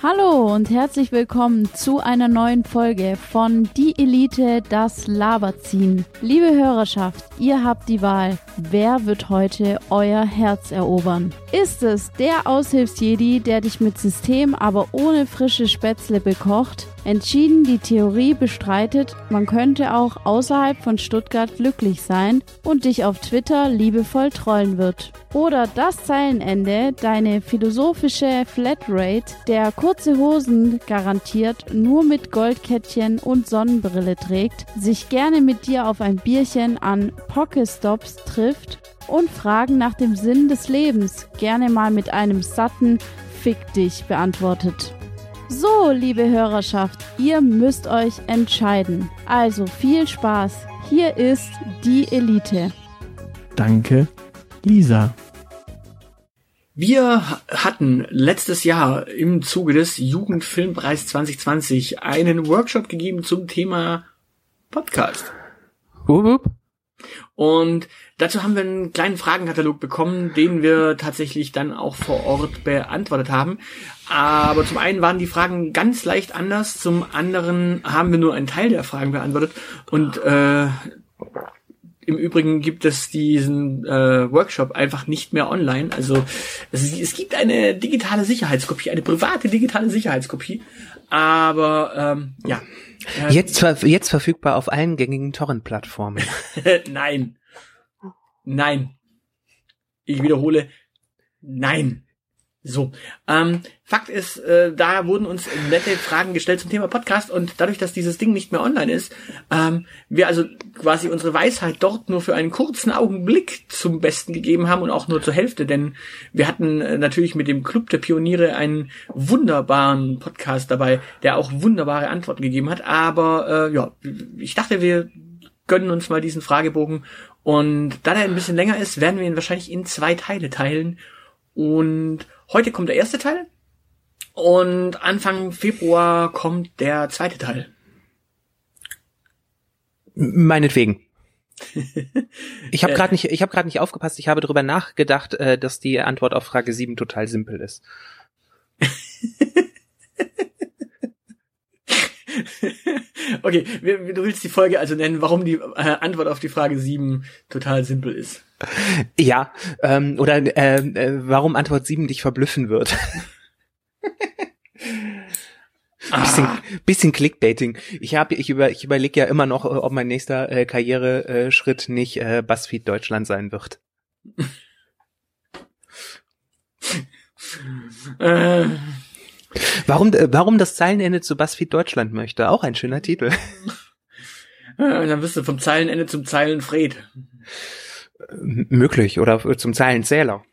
Hallo und herzlich willkommen zu einer neuen Folge von Die Elite, das Laberziehen. Liebe Hörerschaft, ihr habt die Wahl. Wer wird heute euer Herz erobern? Ist es der Aushilfsjedi, der dich mit System, aber ohne frische Spätzle bekocht? Entschieden die Theorie bestreitet, man könnte auch außerhalb von Stuttgart glücklich sein und dich auf Twitter liebevoll trollen wird. Oder das Zeilenende, deine philosophische Flatrate, der kurze Hosen garantiert nur mit Goldkettchen und Sonnenbrille trägt, sich gerne mit dir auf ein Bierchen an Pokestops trifft und Fragen nach dem Sinn des Lebens gerne mal mit einem satten Fick dich beantwortet. So, liebe Hörerschaft, ihr müsst euch entscheiden. Also viel Spaß. Hier ist die Elite. Danke, Lisa. Wir hatten letztes Jahr im Zuge des Jugendfilmpreis 2020 einen Workshop gegeben zum Thema Podcast. Wup, wup. Und dazu haben wir einen kleinen Fragenkatalog bekommen, den wir tatsächlich dann auch vor Ort beantwortet haben. Aber zum einen waren die Fragen ganz leicht anders, zum anderen haben wir nur einen Teil der Fragen beantwortet. Und äh, im Übrigen gibt es diesen äh, Workshop einfach nicht mehr online. Also es, es gibt eine digitale Sicherheitskopie, eine private digitale Sicherheitskopie. Aber ähm, ja. Äh, Jetzt, jetzt verfügbar auf allen gängigen Torrent-Plattformen. nein. Nein. Ich wiederhole, nein. So, ähm, Fakt ist, äh, da wurden uns nette Fragen gestellt zum Thema Podcast und dadurch, dass dieses Ding nicht mehr online ist, ähm, wir also quasi unsere Weisheit dort nur für einen kurzen Augenblick zum Besten gegeben haben und auch nur zur Hälfte, denn wir hatten äh, natürlich mit dem Club der Pioniere einen wunderbaren Podcast dabei, der auch wunderbare Antworten gegeben hat, aber äh, ja, ich dachte, wir gönnen uns mal diesen Fragebogen und da der ein bisschen länger ist, werden wir ihn wahrscheinlich in zwei Teile teilen und heute kommt der erste Teil und Anfang Februar kommt der zweite Teil. Meinetwegen. Ich habe gerade nicht, ich habe gerade nicht aufgepasst. Ich habe darüber nachgedacht, äh, dass die Antwort auf Frage 7 total simpel ist. okay, du willst die Folge also nennen, warum die äh, Antwort auf die Frage 7 total simpel ist. Ja, ähm, oder äh, äh, warum Antwort 7 dich verblüffen wird. bisschen, Ah, bisschen Clickbaiting. Ich habe, ich über, ich überlege ja immer noch, ob mein nächster äh, Karriereschritt nicht äh, Buzzfeed Deutschland sein wird. äh, Warum, äh, warum das Zeilenende zu Buzzfeed Deutschland möchte? Auch ein schöner Titel. dann bist du vom Zeilenende zum Zeilenfred. M möglich oder zum Zeilenzähler.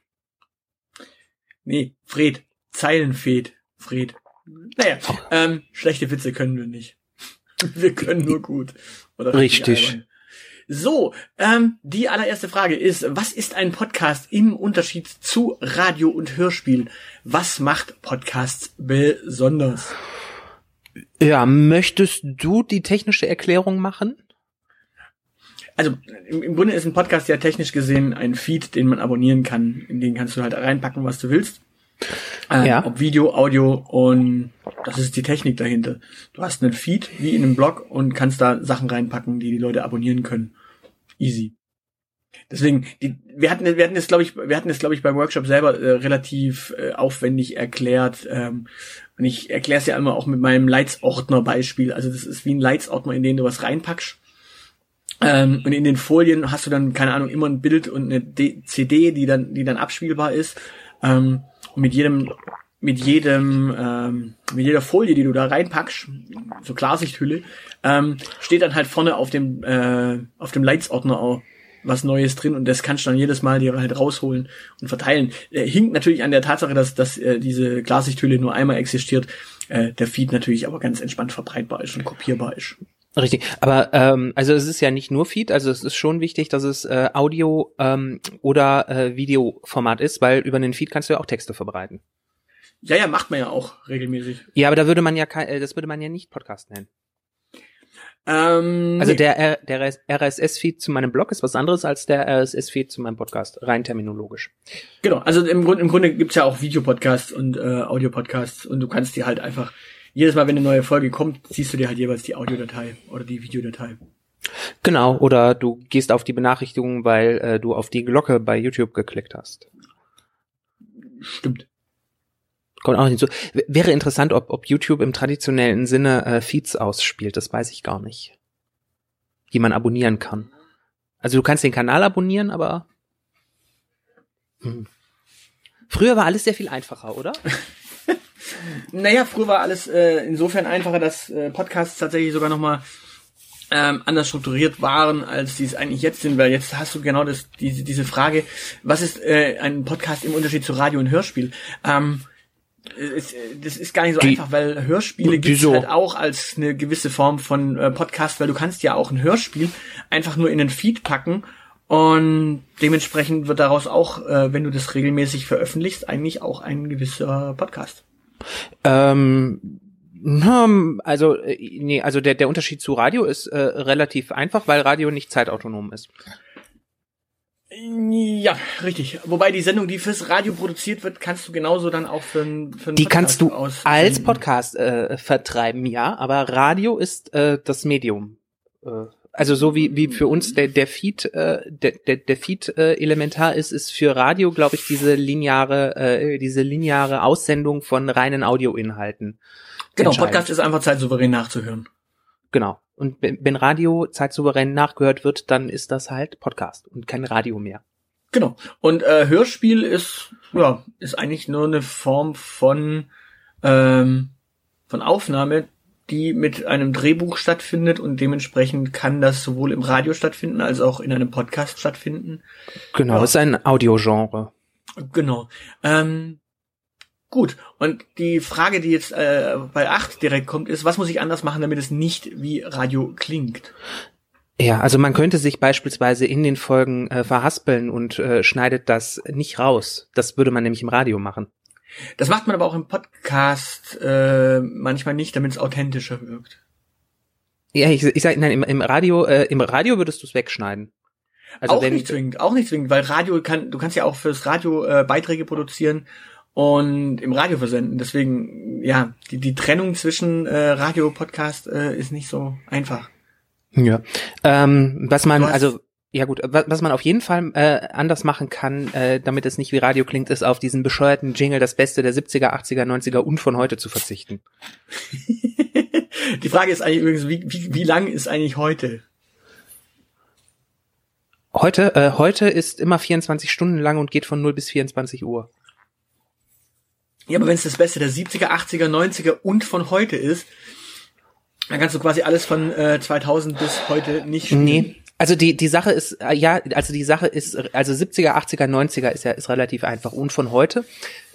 Nee, Fred. Zeilenfred. Fred. Naja, ähm, schlechte Witze können wir nicht. Wir können nur gut. Richtig. So, ähm, die allererste Frage ist, was ist ein Podcast im Unterschied zu Radio und Hörspiel? Was macht Podcasts besonders? Ja, möchtest du die technische Erklärung machen? Also im, im Grunde ist ein Podcast ja technisch gesehen ein Feed, den man abonnieren kann. In den kannst du halt reinpacken, was du willst. Ähm, Ja. Ob Video, Audio und das ist die Technik dahinter. Du hast einen Feed wie in einem Blog und kannst da Sachen reinpacken, die die Leute abonnieren können. Easy. Deswegen, die, wir hatten, wir hatten es, glaube ich, wir hatten es, glaube ich, beim Workshop selber äh, relativ äh, aufwendig erklärt. Ähm, und ich erkläre es ja immer auch mit meinem Leitsordner-Beispiel. Also das ist wie ein Leitsordner, in den du was reinpackst. Ähm, und in den Folien hast du dann, keine Ahnung, immer ein Bild und eine D CD, die dann, die dann abspielbar ist. Ähm, mit jedem, mit jedem, ähm, mit jeder Folie, die du da reinpackst, so Klarsichthülle, ähm, steht dann halt vorne auf dem, äh, auf dem Leitsordner auch was Neues drin und das kannst du dann jedes Mal dir halt rausholen und verteilen. Äh, hinkt natürlich an der Tatsache, dass, dass äh, diese Klarsichthülle nur einmal existiert, äh, der Feed natürlich aber ganz entspannt verbreitbar ist und kopierbar ist. Richtig, aber ähm, also es ist ja nicht nur Feed, also es ist schon wichtig, dass es äh, Audio ähm, oder äh, Videoformat ist, weil über den Feed kannst du ja auch Texte verbreiten. Ja, ja, macht man ja auch regelmäßig. Ja, aber da würde man ja kein, äh, das würde man ja nicht Podcast nennen. Ähm, Also nee. der, der RSS-Feed zu meinem Blog ist was anderes als der RSS-Feed zu meinem Podcast, rein terminologisch. Genau, also im Grunde, im Grunde gibt's ja auch Videopodcasts und äh, Audiopodcasts und du kannst dir halt einfach, jedes Mal, wenn eine neue Folge kommt, siehst du dir halt jeweils die Audiodatei oder die Videodatei. Genau, oder du gehst auf die Benachrichtigungen, weil äh, du auf die Glocke bei YouTube geklickt hast. Stimmt. Kommt auch hinzu. W wäre interessant, ob, ob YouTube im traditionellen Sinne äh, Feeds ausspielt, das weiß ich gar nicht. Die man abonnieren kann. Also du kannst den Kanal abonnieren, aber hm. früher war alles sehr viel einfacher, oder? Naja, früher war alles äh, insofern einfacher, dass äh, Podcasts tatsächlich sogar nochmal ähm, anders strukturiert waren, als die es eigentlich jetzt sind, weil jetzt hast du genau das, diese, diese Frage, was ist äh, ein Podcast im Unterschied zu Radio und Hörspiel? Ähm, es, das ist gar nicht so Die- einfach, weil Hörspiele gibt es halt auch als eine gewisse Form von äh, Podcast, weil du kannst ja auch ein Hörspiel einfach nur in den Feed packen und dementsprechend wird daraus auch, äh, wenn du das regelmäßig veröffentlichst, eigentlich auch ein gewisser Podcast. Ähm, hm, also, äh, nee, also der, der Unterschied zu Radio ist äh, relativ einfach, weil Radio nicht zeitautonom ist. Ja, richtig. Wobei die Sendung, die fürs Radio produziert wird, kannst du genauso dann auch für einen für einen Die Podcast kannst du aussenden. als Podcast äh, vertreiben, ja, aber Radio ist äh, das Medium. Äh, also so wie, wie für uns der, der Feed, äh, der, der, der Feed äh, elementar ist, ist für Radio, glaube ich, diese lineare, äh, diese lineare Aussendung von reinen Audioinhalten. Genau. Podcast ist einfach zeitsouverän nachzuhören. Genau. Und wenn wenn Radio zeitsouverän nachgehört wird, dann ist das halt Podcast und kein Radio mehr. Genau. Und äh, Hörspiel ist, ja, ist eigentlich nur eine Form von, ähm, von Aufnahme, die mit einem Drehbuch stattfindet und dementsprechend kann das sowohl im Radio stattfinden als auch in einem Podcast stattfinden. Genau, Ja. ist ein Audiogenre. Genau. Ähm, gut. Und die Frage, die jetzt äh, bei 8 direkt kommt, ist, was muss ich anders machen, damit es nicht wie Radio klingt? Ja, also man könnte sich beispielsweise in den Folgen äh, verhaspeln und äh, schneidet das nicht raus. Das würde man nämlich im Radio machen. Das macht man aber auch im Podcast äh, manchmal nicht, damit es authentischer wirkt. Ja, ich, ich sage, nein, im, im Radio, äh, im Radio würdest du es wegschneiden. Also auch wenn, nicht zwingend, auch nicht zwingend, weil Radio kann, du kannst ja auch fürs Radio äh, Beiträge produzieren und im Radio versenden. Deswegen, ja, die, die Trennung zwischen äh, Radio Podcast äh, ist nicht so einfach. ja, ähm, was man, also ja gut, was, man auf jeden Fall äh, anders machen kann, äh, damit es nicht wie Radio klingt, ist auf diesen bescheuerten Jingle das Beste der 70er, 80er, 90er und von heute zu verzichten. die Frage ist eigentlich übrigens, wie, wie, wie lang ist eigentlich heute? Heute, äh, heute ist immer 24 Stunden lang und geht von 0 bis 24 Uhr. Ja, aber wenn es das Beste der 70er, 80er, 90er und von heute ist, dann kannst du quasi alles von äh, 2000 bis heute nicht spielen. Nee. Also die die Sache ist äh, ja, also die Sache ist also 70er, 80er, 90er ist ja ist relativ einfach und von heute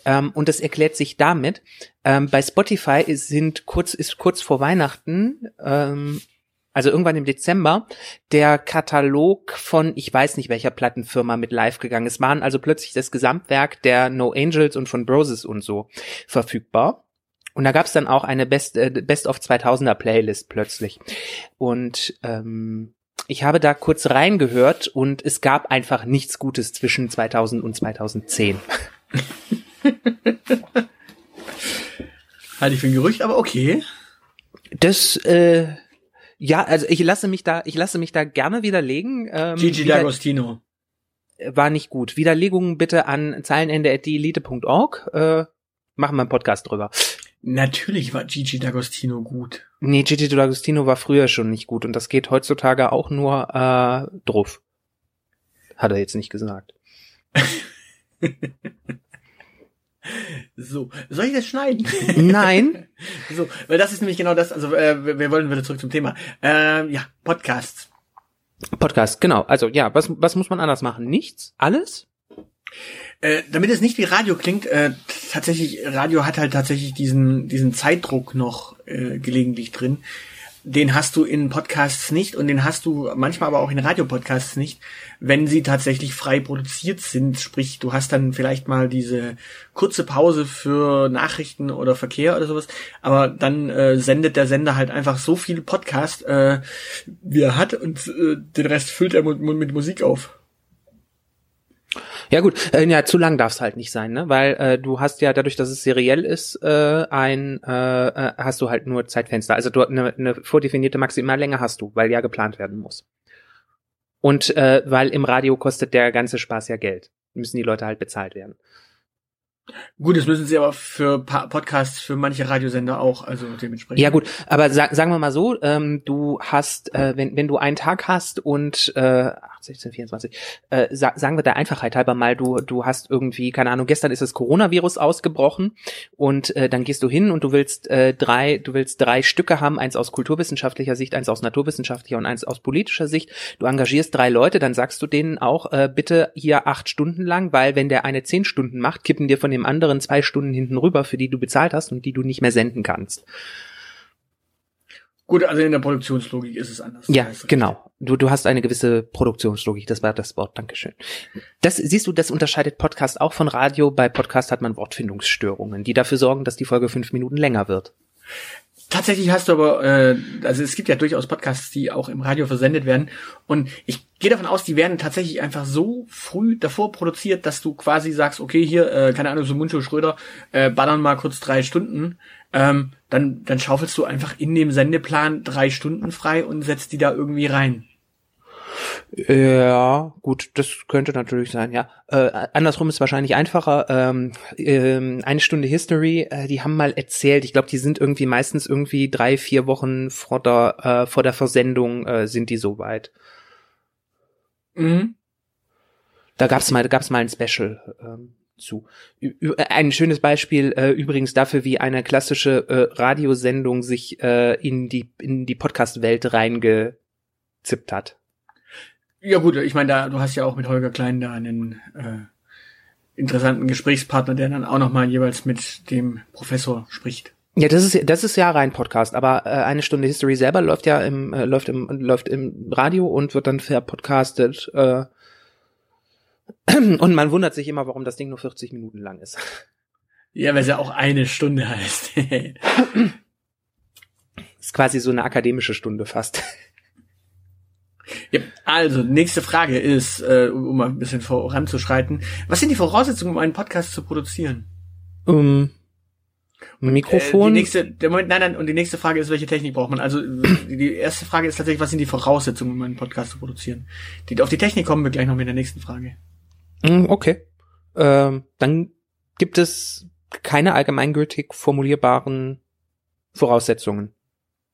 ähm, und das erklärt sich damit ähm, bei Spotify ist, sind kurz ist kurz vor Weihnachten ähm, also irgendwann im Dezember der Katalog von ich weiß nicht welcher Plattenfirma mit live gegangen. Es waren also plötzlich das Gesamtwerk der No Angels und von Broses und so verfügbar. Und da gab es dann auch eine Best, äh, Best of 2000er Playlist plötzlich. Und ähm, ich habe da kurz reingehört und es gab einfach nichts Gutes zwischen 2000 und 2010. Halte ich für ein Gerücht, aber okay. Das, äh, ja, also ich lasse mich da, ich lasse mich da gerne widerlegen. Ähm, Gigi wieder- D'Agostino. war nicht gut. Widerlegungen bitte an zeilenende.dielite.org. Äh, machen wir einen Podcast drüber. Natürlich war Gigi D'Agostino gut. Nee, Gigi D'Agostino war früher schon nicht gut und das geht heutzutage auch nur äh, drauf. Hat er jetzt nicht gesagt. So, soll ich das schneiden? Nein. so, weil das ist nämlich genau das, also äh, wir, wollen wieder zurück zum Thema. Ähm, ja, Podcasts. Podcast, genau. Also ja, was, was muss man anders machen? Nichts? Alles? Äh, damit es nicht wie Radio klingt, äh, tatsächlich, Radio hat halt tatsächlich diesen, diesen Zeitdruck noch äh, gelegentlich drin. den hast du in Podcasts nicht und den hast du manchmal aber auch in Radiopodcasts nicht, wenn sie tatsächlich frei produziert sind. Sprich, du hast dann vielleicht mal diese kurze Pause für Nachrichten oder Verkehr oder sowas, aber dann äh, sendet der Sender halt einfach so viel Podcast, äh, wie er hat und äh, den Rest füllt er mit, mit Musik auf. Ja gut, äh, ja, zu lang darf es halt nicht sein, ne? Weil äh, du hast ja dadurch, dass es seriell ist, äh, ein äh, äh, hast du halt nur Zeitfenster. Also du eine, eine vordefinierte Maximallänge hast du, weil ja geplant werden muss. Und äh, weil im Radio kostet der ganze Spaß ja Geld, müssen die Leute halt bezahlt werden. Gut, das müssen sie aber für Podcasts, für manche Radiosender auch, also dementsprechend. Ja gut, aber sag, sagen wir mal so, ähm, du hast, äh, wenn, wenn du einen Tag hast und äh, 16, 24, äh, sa sagen wir der Einfachheit halber mal, du, du hast irgendwie, keine Ahnung, gestern ist das Coronavirus ausgebrochen und äh, dann gehst du hin und du willst äh, drei, du willst drei Stücke haben, eins aus kulturwissenschaftlicher Sicht, eins aus naturwissenschaftlicher und eins aus politischer Sicht. Du engagierst drei Leute, dann sagst du denen auch, äh, bitte hier acht Stunden lang, weil wenn der eine zehn Stunden macht, kippen dir von dem anderen zwei Stunden hinten rüber, für die du bezahlt hast und die du nicht mehr senden kannst. Gut, also in der Produktionslogik ist es anders. Ja, genau. Du, du hast eine gewisse Produktionslogik, das war das Wort, Dankeschön. Das siehst du, das unterscheidet Podcast auch von Radio. Bei Podcast hat man Wortfindungsstörungen, die dafür sorgen, dass die Folge fünf Minuten länger wird. Tatsächlich hast du aber, äh, also es gibt ja durchaus Podcasts, die auch im Radio versendet werden. Und ich gehe davon aus, die werden tatsächlich einfach so früh davor produziert, dass du quasi sagst, okay, hier, äh, keine Ahnung, so Muncho Schröder, äh, ballern mal kurz drei Stunden. Ähm, dann, dann schaufelst du einfach in dem Sendeplan drei Stunden frei und setzt die da irgendwie rein. Ja, gut, das könnte natürlich sein, ja. Äh, andersrum ist wahrscheinlich einfacher. Ähm, ähm, eine Stunde History, äh, die haben mal erzählt, ich glaube, die sind irgendwie meistens irgendwie drei, vier Wochen vor der, äh, vor der Versendung äh, sind die soweit. Mhm. Da gab's mal, da gab's mal ein Special. Ähm, zu. Ein schönes Beispiel äh, übrigens dafür, wie eine klassische äh, Radiosendung sich äh, in die in die Podcast-Welt reingezippt hat. Ja gut, ich meine, da du hast ja auch mit Holger Klein da einen äh, interessanten Gesprächspartner, der dann auch noch mal jeweils mit dem Professor spricht. Ja, das ist das ist ja rein Podcast, aber äh, eine Stunde History selber läuft ja im äh, läuft im läuft im Radio und wird dann verpodcastet. Äh, und man wundert sich immer, warum das Ding nur 40 Minuten lang ist. Ja, weil es ja auch eine Stunde heißt. ist quasi so eine akademische Stunde fast. Ja, also, nächste Frage ist, äh, um mal ein bisschen voranzuschreiten. Was sind die Voraussetzungen, um einen Podcast zu produzieren? Um, ein Mikrofon? Äh, die nächste, der Moment, nein, nein, und die nächste Frage ist, welche Technik braucht man? Also, die erste Frage ist tatsächlich, was sind die Voraussetzungen, um einen Podcast zu produzieren? Die, auf die Technik kommen wir gleich noch mit der nächsten Frage. Hm, okay. Ähm, dann gibt es keine allgemeingültig formulierbaren Voraussetzungen.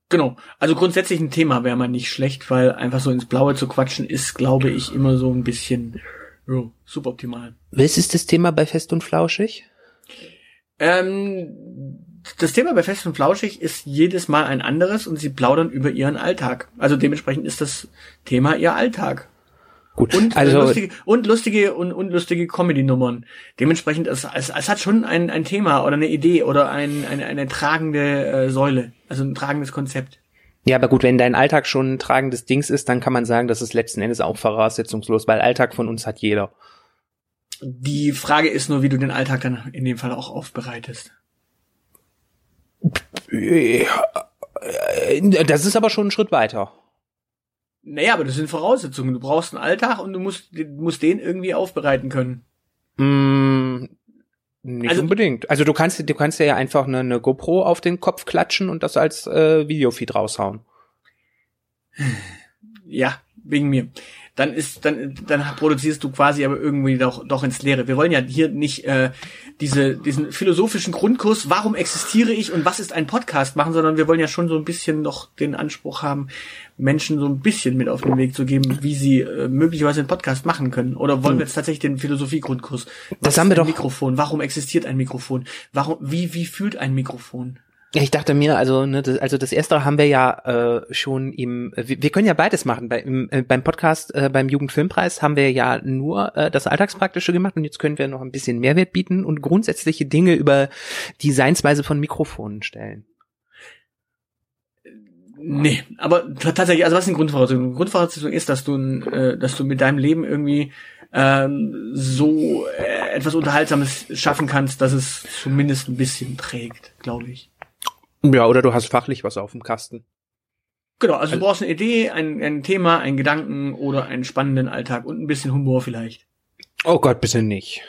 Genau. Also grundsätzlich ein Thema wäre man nicht schlecht, weil einfach so ins Blaue zu quatschen ist, glaube ich, immer so ein bisschen jo, suboptimal. Was ist das Thema bei Fest und Flauschig? Ähm, das Thema bei Fest und Flauschig ist jedes Mal ein anderes und sie plaudern über ihren Alltag. Also dementsprechend ist das Thema ihr Alltag. Gut, und, äh, also lustige, und lustige und unlustige Comedy-Nummern. Dementsprechend, es, es, es hat schon ein, ein Thema oder eine Idee oder ein, eine, eine tragende äh, Säule, also ein tragendes Konzept. Ja, aber gut, wenn dein Alltag schon ein tragendes Dings ist, dann kann man sagen, das ist letzten Endes auch voraussetzungslos, weil Alltag von uns hat jeder. Die Frage ist nur, wie du den Alltag dann in dem Fall auch aufbereitest. Das ist aber schon ein Schritt weiter. Naja, aber das sind Voraussetzungen. Du brauchst einen Alltag und du musst, musst den irgendwie aufbereiten können. Mm, nicht also, unbedingt. Also du kannst, du kannst ja einfach eine, eine GoPro auf den Kopf klatschen und das als äh, Videofeed raushauen. Ja, wegen mir dann ist dann dann produzierst du quasi aber irgendwie doch doch ins Leere. Wir wollen ja hier nicht äh, diese diesen philosophischen Grundkurs, warum existiere ich und was ist ein Podcast machen, sondern wir wollen ja schon so ein bisschen noch den Anspruch haben, Menschen so ein bisschen mit auf den Weg zu geben, wie sie äh, möglicherweise einen Podcast machen können. Oder wollen hm. wir jetzt tatsächlich den Philosophie-Grundkurs? Das haben wir doch. Mikrofon. Warum existiert ein Mikrofon? Warum wie wie fühlt ein Mikrofon? Ich dachte mir, also, ne, das, also das erste haben wir ja äh, schon im, wir, wir können ja beides machen. Bei, im, äh, beim Podcast, äh, beim Jugendfilmpreis haben wir ja nur äh, das Alltagspraktische gemacht und jetzt können wir noch ein bisschen Mehrwert bieten und grundsätzliche Dinge über die Seinsweise von Mikrofonen stellen. Nee, aber tatsächlich, also was ist die Grundvoraussetzung? Grundvoraussetzung ist, dass du, äh, dass du mit deinem Leben irgendwie ähm, so äh, etwas Unterhaltsames schaffen kannst, dass es zumindest ein bisschen trägt, glaube ich. Ja, oder du hast fachlich was auf dem Kasten. Genau, also du brauchst eine Idee, ein, ein Thema, einen Gedanken oder einen spannenden Alltag und ein bisschen Humor vielleicht. Oh Gott, bitte nicht.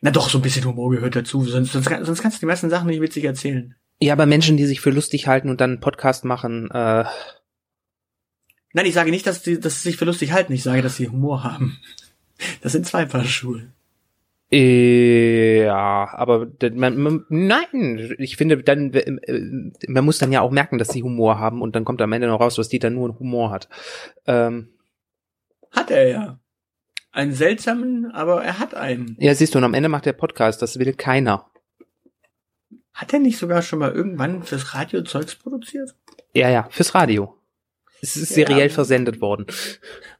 Na doch, so ein bisschen Humor gehört dazu, sonst, sonst, sonst kannst du die meisten Sachen nicht witzig erzählen. Ja, aber Menschen, die sich für lustig halten und dann einen Podcast machen, äh, Nein, ich sage nicht, dass die, dass sie sich für lustig halten, ich sage, dass sie Humor haben. Das sind zwei Paar Schuhe. Ja, aber man, man, nein, ich finde dann, äh, man muss dann ja auch merken, dass sie Humor haben und dann kommt am Ende noch raus, dass Dieter nur Humor hat. Ähm, Hat er ja. Einen seltsamen, aber er hat einen. ja, siehst du, und am Ende macht der Podcast, das will keiner. Hat er nicht sogar schon mal irgendwann fürs Radio Zeugs produziert? Ja, ja, fürs Radio. Es ist Ja. seriell versendet worden.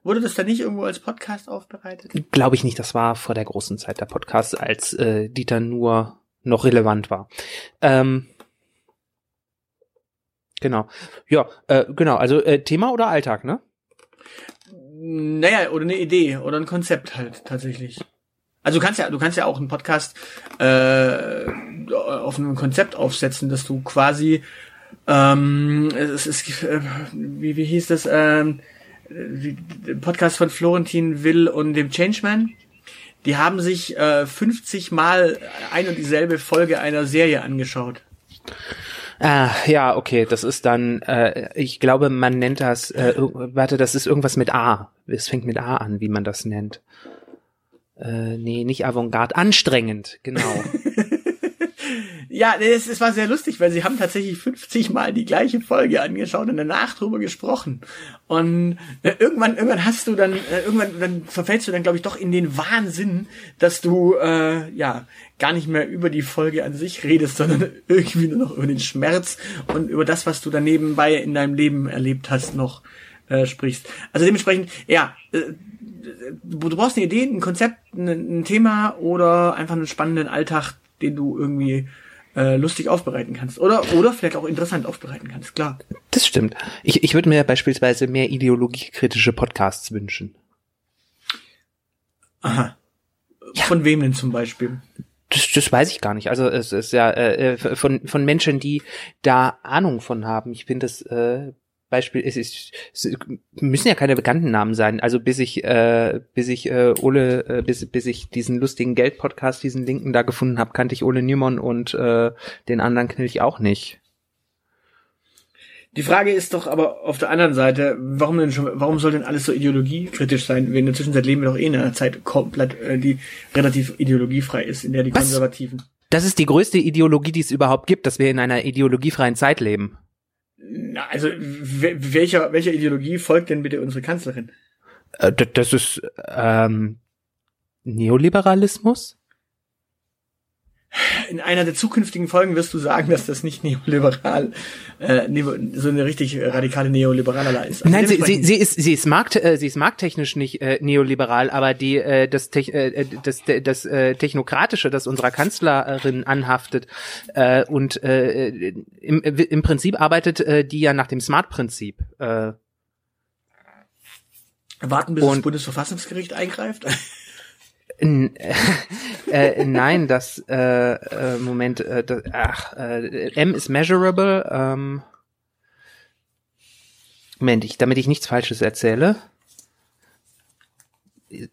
Wurde das dann nicht irgendwo als Podcast aufbereitet? Glaube ich nicht, das war vor der großen Zeit der Podcast, als äh, Dieter nur noch relevant war. Ähm, genau. Ja, äh, genau, also äh, Thema oder Alltag, ne? Naja, oder eine Idee oder ein Konzept halt tatsächlich. Also du kannst ja, du kannst ja auch einen Podcast äh, auf einem Konzept aufsetzen, dass du quasi ähm, es ist äh, wie, wie hieß das ähm, Podcast von Florentin Will und dem Changeman. Die haben sich äh, 50 Mal ein und dieselbe Folge einer Serie angeschaut. Ah, ja, okay, das ist dann, äh, ich glaube, man nennt das, äh, warte, das ist irgendwas mit A. Es fängt mit A an, wie man das nennt. Äh, nee, nicht Avantgarde, anstrengend, genau. Ja, es, es war sehr lustig, weil sie haben tatsächlich 50 Mal die gleiche Folge angeschaut und danach drüber gesprochen. Und äh, irgendwann, irgendwann hast du dann, äh, irgendwann, dann verfällst du dann, glaube ich, doch in den Wahnsinn, dass du äh, ja gar nicht mehr über die Folge an sich redest, sondern irgendwie nur noch über den Schmerz und über das, was du da nebenbei in deinem Leben erlebt hast, noch äh, sprichst. Also dementsprechend, ja, äh, du du brauchst eine Idee, ein Konzept, ein, ein Thema oder einfach einen spannenden Alltag, den du irgendwie äh, lustig aufbereiten kannst. Oder, oder vielleicht auch interessant aufbereiten kannst, klar. Das stimmt. Ich, ich würde mir beispielsweise mehr ideologiekritische Podcasts wünschen. Aha. Von wem denn zum Beispiel? Das, das weiß ich gar nicht. Also es ist ja äh, äh, von von Menschen, die da Ahnung von haben. Ich finde das äh, Beispiel es ist es müssen ja keine bekannten Namen sein. Also bis ich äh, bis ich äh, Ole äh, bis bis ich diesen lustigen Geld Podcast diesen Linken da gefunden habe, kannte ich Ole Niemann und äh, den anderen kenne ich auch nicht. Die Frage ist doch aber auf der anderen Seite, warum denn schon, warum soll denn alles so ideologiekritisch sein? Wir in der Zwischenzeit leben wir doch eh in einer Zeit komplett, äh, die relativ ideologiefrei ist, in der die Was? Konservativen. Das ist die größte Ideologie, die es überhaupt gibt, dass wir in einer ideologiefreien Zeit leben. Na, also we- welcher welcher Ideologie folgt denn bitte unsere Kanzlerin? Äh, das ist ähm, Neoliberalismus? In einer der zukünftigen Folgen wirst du sagen, dass das nicht neoliberal, äh, so eine richtig äh, radikale Neoliberalala ist. Also Nein, sie, sie, sie ist sie ist markt äh, sie ist markttechnisch nicht äh, neoliberal, aber die äh, das Tech, äh, das das, das äh, technokratische, das unserer Kanzlerin anhaftet äh, und äh, im, im Prinzip arbeitet äh, die ja nach dem Smart-Prinzip. Äh, warten, bis das und- Bundesverfassungsgericht eingreift. Äh, nein, das äh, äh, Moment, äh, das, ach, äh, M is measurable. Ähm, Moment, ich, damit ich nichts Falsches erzähle.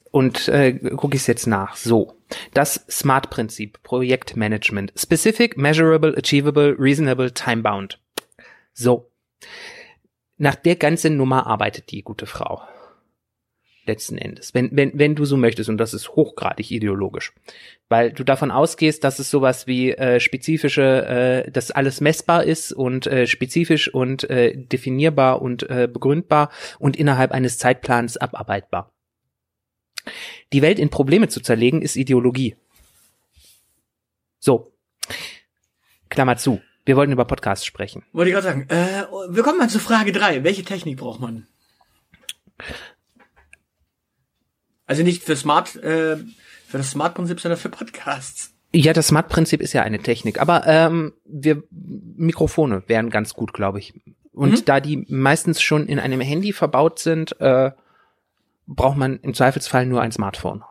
Und äh, gucke ich es jetzt nach. So, das SMART-Prinzip, Projektmanagement, specific, measurable, achievable, reasonable, time-bound. So, nach der ganzen Nummer arbeitet die gute Frau letzten Endes. Wenn, wenn, wenn du so möchtest, und das ist hochgradig ideologisch, weil du davon ausgehst, dass es sowas wie äh, spezifische, äh, dass alles messbar ist und äh, spezifisch und äh, definierbar und äh, begründbar und innerhalb eines Zeitplans abarbeitbar. Die Welt in Probleme zu zerlegen, ist Ideologie. So. Klammer zu. Wir wollten über Podcasts sprechen. Wollte ich gerade sagen. Äh, wir kommen mal zur Frage drei. Welche Technik braucht man? Also nicht für Smart, äh, für das Smart-Prinzip, sondern für Podcasts. Ja, das Smart-Prinzip ist ja eine Technik, aber ähm, wir Mikrofone wären ganz gut, glaube ich. Und Mhm. da die meistens schon in einem Handy verbaut sind, äh, braucht man im Zweifelsfall nur ein Smartphone.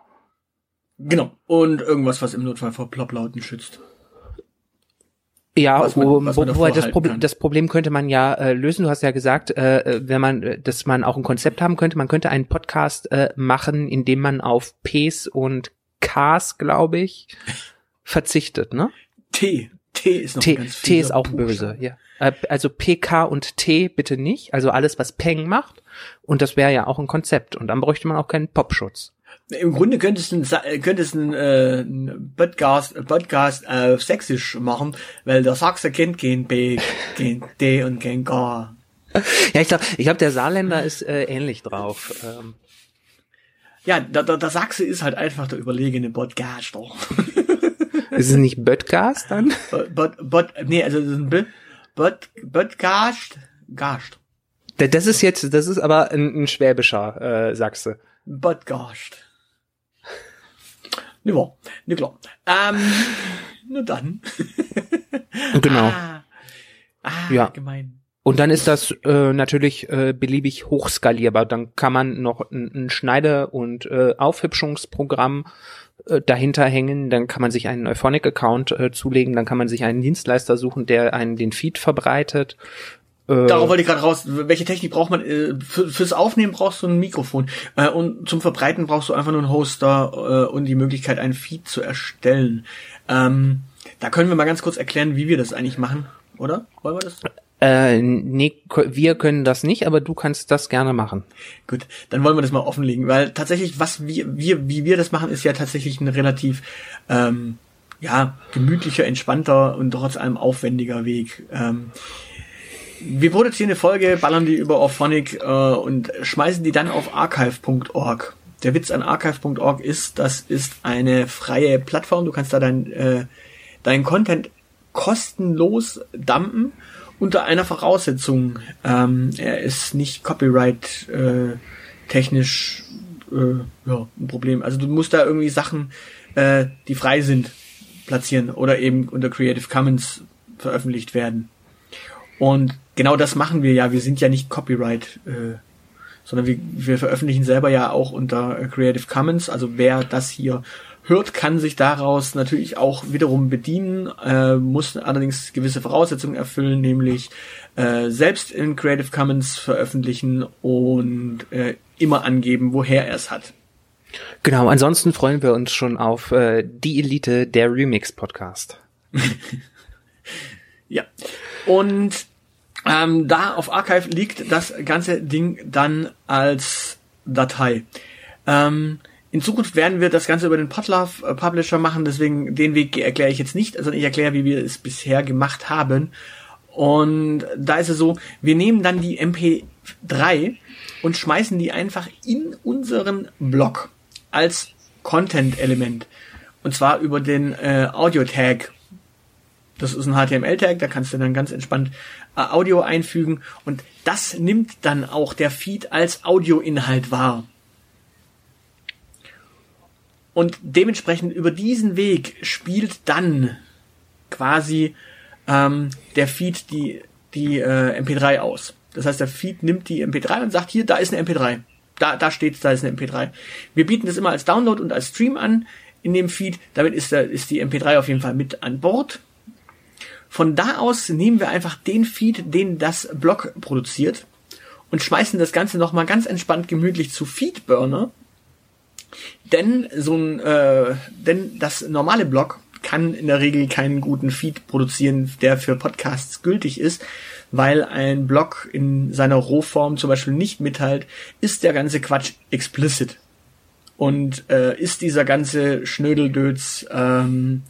Genau. Und irgendwas, was im Notfall vor Plopplauten schützt. Ja, Was man- wo, was wo, man wobei das, Problem, kann. das Problem könnte man ja äh, lösen. Du hast ja gesagt, äh, wenn man, äh, dass man auch ein Konzept haben könnte. Man könnte einen Podcast äh, machen, in dem man auf Ps und Ks, glaube ich, verzichtet. Ne? T. T ist noch T, ganz T ist auch Buchstabe. böse. Ja. Äh, Also PK und T bitte nicht. Also alles, was Peng macht. Und das wäre ja auch ein Konzept. Und dann bräuchte man auch keinen Popschutz. Im Grunde könntest du ein, Sa- äh, könntest ein, äh, ein Podcast, ein Podcast auf Sächsisch machen, weil der Sachse kennt kein B, kein D und kein K. Ja, ich glaube, ich glaub, der Saarländer ist äh, ähnlich drauf. Ähm, Ja, der, der, der Sachse ist halt einfach der überlegene Podcaster. ist es nicht Böttgast dann? Bot, Bot, nee, also das ist ein B, Bot, Podcast, Gast. Da- Das ist jetzt, das ist aber ein, ein schwäbischer äh, Sachse. Podcast. Ne, war, ne klar. Ähm, nur dann. Genau. Ah, ah Ja. gemein. Und dann ist das äh, natürlich äh, beliebig hochskalierbar. Dann kann man noch ein, ein Schneide- und äh, Aufhübschungsprogramm äh, dahinter hängen. Dann kann man sich einen Euphonic-Account äh, zulegen. Dann kann man sich einen Dienstleister suchen, der einen den Feed verbreitet. Äh, Darauf wollte ich gerade raus. Welche Technik braucht man? Äh, Für, fürs Aufnehmen brauchst du ein Mikrofon. Äh, und zum Verbreiten brauchst du einfach nur einen Hoster und die Möglichkeit, einen Feed zu erstellen. Ähm, da können wir mal ganz kurz erklären, wie wir das eigentlich machen, oder? Wollen wir das? äh, nee, wir können das nicht, aber du kannst das gerne machen. Gut, dann wollen wir das mal offenlegen, weil tatsächlich, was wir, wir, wie wir das machen, ist ja tatsächlich ein relativ, ähm, ja, gemütlicher, entspannter und trotz allem aufwendiger Weg. Ähm, wir produzieren eine Folge, ballern die über Orphonic äh, und schmeißen die dann auf archive.org. Der Witz an archive.org ist, das ist eine freie Plattform. Du kannst da dein, äh, dein Content kostenlos dumpen unter einer Voraussetzung. Ähm, er ist nicht copyright äh, technisch äh, ja, ein Problem. Also du musst da irgendwie Sachen, äh, die frei sind, platzieren oder eben unter Creative Commons veröffentlicht werden. Und genau das machen wir ja. Wir sind ja nicht Copyright, äh, sondern wir, wir veröffentlichen selber ja auch unter äh, Creative Commons. Also wer das hier hört, kann sich daraus natürlich auch wiederum bedienen, äh, muss allerdings gewisse Voraussetzungen erfüllen, nämlich äh, selbst in Creative Commons veröffentlichen und äh, immer angeben, woher er es hat. Genau, ansonsten freuen wir uns schon auf äh, die Elite der Remix-Podcast. Ja. Und ähm, da auf Archive liegt das ganze Ding dann als Datei. Ähm, in Zukunft werden wir das Ganze über den Podlove äh, Publisher machen, deswegen den Weg erkläre ich jetzt nicht, sondern ich erkläre, wie wir es bisher gemacht haben. Und da ist es so, wir nehmen dann die MP3 und schmeißen die einfach in unseren Blog als Content-Element. Und zwar über den äh, Audio-Tag das ist ein HTML-Tag, da kannst du dann ganz entspannt äh, Audio einfügen und das nimmt dann auch der Feed als Audioinhalt wahr. Und dementsprechend über diesen Weg spielt dann quasi ähm, der Feed die, die äh, MP3 aus. Das heißt, der Feed nimmt die MP3 und sagt, hier, da ist eine MP3. Da, da steht, da ist eine MP3. Wir bieten das immer als Download und als Stream an in dem Feed. Damit ist, der, ist die MP3 auf jeden Fall mit an Bord. Von da aus nehmen wir einfach den Feed, den das Blog produziert und schmeißen das Ganze nochmal ganz entspannt gemütlich zu Feedburner. Denn so ein, äh, denn das normale Blog kann in der Regel keinen guten Feed produzieren, der für Podcasts gültig ist, weil ein Blog in seiner Rohform zum Beispiel nicht mitteilt, ist der ganze Quatsch explicit. Und äh, ist dieser ganze Schnödeldöds ähm,